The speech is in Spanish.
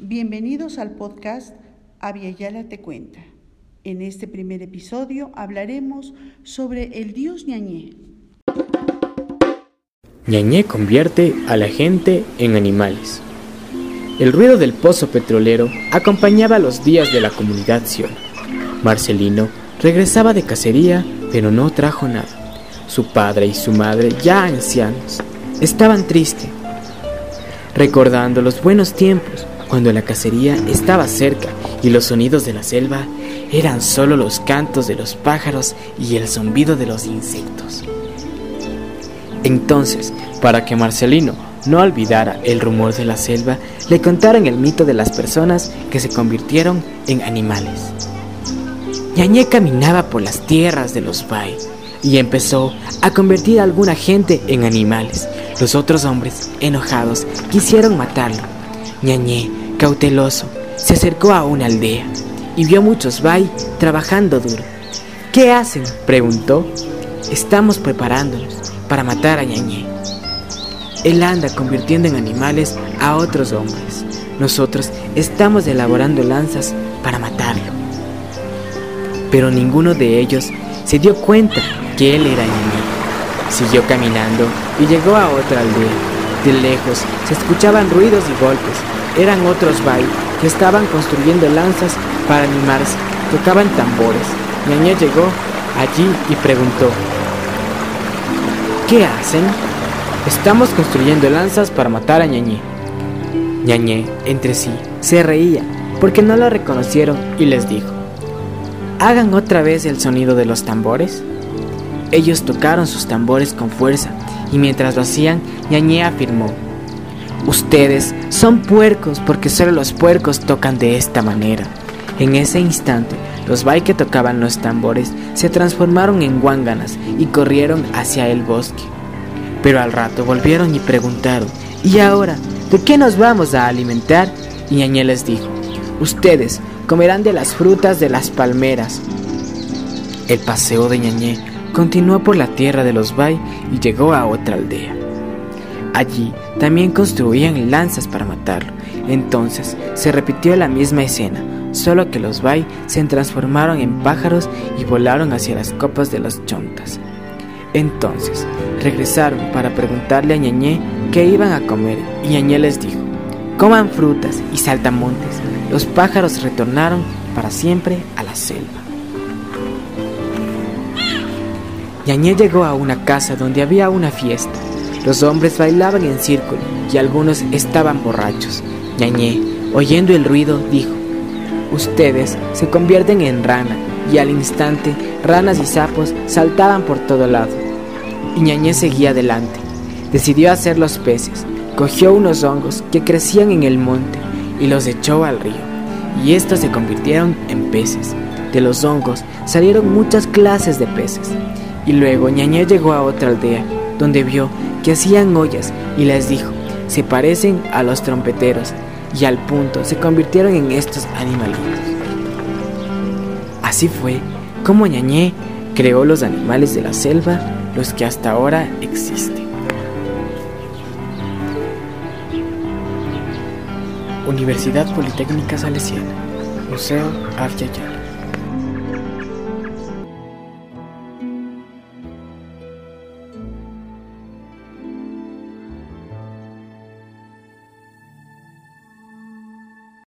Bienvenidos al podcast Aviala te cuenta. En este primer episodio hablaremos sobre el dios ñañé. Ñañé convierte a la gente en animales. El ruido del pozo petrolero acompañaba los días de la comunidad Sion. Marcelino regresaba de cacería, pero no trajo nada. Su padre y su madre, ya ancianos, estaban tristes, recordando los buenos tiempos cuando la cacería estaba cerca y los sonidos de la selva eran solo los cantos de los pájaros y el zumbido de los insectos. Entonces, para que Marcelino no olvidara el rumor de la selva, le contaron el mito de las personas que se convirtieron en animales. Ñañé caminaba por las tierras de los Bai y empezó a convertir a alguna gente en animales. Los otros hombres, enojados, quisieron matarlo. Ñañé, cauteloso, se acercó a una aldea y vio muchos Bai trabajando duro. ¿Qué hacen? preguntó. Estamos preparándonos para matar a Ñañé. Él anda convirtiendo en animales a otros hombres. Nosotros estamos elaborando lanzas para matarlo. Pero ninguno de ellos se dio cuenta que él era Ñañé. Siguió caminando y llegó a otra aldea. De lejos se escuchaban ruidos y golpes. Eran otros Bai que estaban construyendo lanzas para animarse. Tocaban tambores. Ñañé llegó allí y preguntó, ¿Qué hacen? Estamos construyendo lanzas para matar a Ñañé. Ñañé, entre sí, se reía porque no lo reconocieron y les dijo, hagan otra vez el sonido de los tambores. Ellos tocaron sus tambores con fuerza y mientras lo hacían, Ñañé afirmó, ustedes son puercos porque solo los puercos tocan de esta manera. En ese instante, los Bai que tocaban los tambores se transformaron en guánganas y corrieron hacia el bosque. Pero al rato volvieron y preguntaron, ¿y ahora de qué nos vamos a alimentar? Y Ñañé les dijo, ustedes comerán de las frutas de las palmeras. El paseo de Ñañé continuó por la tierra de los Bai y llegó a otra aldea. Allí también construían lanzas para matarlo. Entonces se repitió la misma escena, solo que los Bai se transformaron en pájaros y volaron hacia las copas de las chontas. Entonces regresaron para preguntarle a Ñañé qué iban a comer y Ñañé les dijo, coman frutas y saltamontes. Los pájaros retornaron para siempre a la selva. Ñañé llegó a una casa donde había una fiesta. Los hombres bailaban en círculo y algunos estaban borrachos. Ñañé, oyendo el ruido, dijo, Ustedes se convierten en rana y al instante ranas y sapos saltaban por todo lado. Y Ñañé seguía adelante. Decidió hacer los peces. Cogió unos hongos que crecían en el monte y los echó al río. Y estos se convirtieron en peces. De los hongos salieron muchas clases de peces. Y luego Ñañé llegó a otra aldea, donde vio que hacían ollas y les dijo, se parecen a los trompeteros, y al punto se convirtieron en estos animalitos. Así fue como Ñañé creó los animales de la selva, los que hasta ahora existen. Universidad Politécnica Salesiana, Museo Arjayal.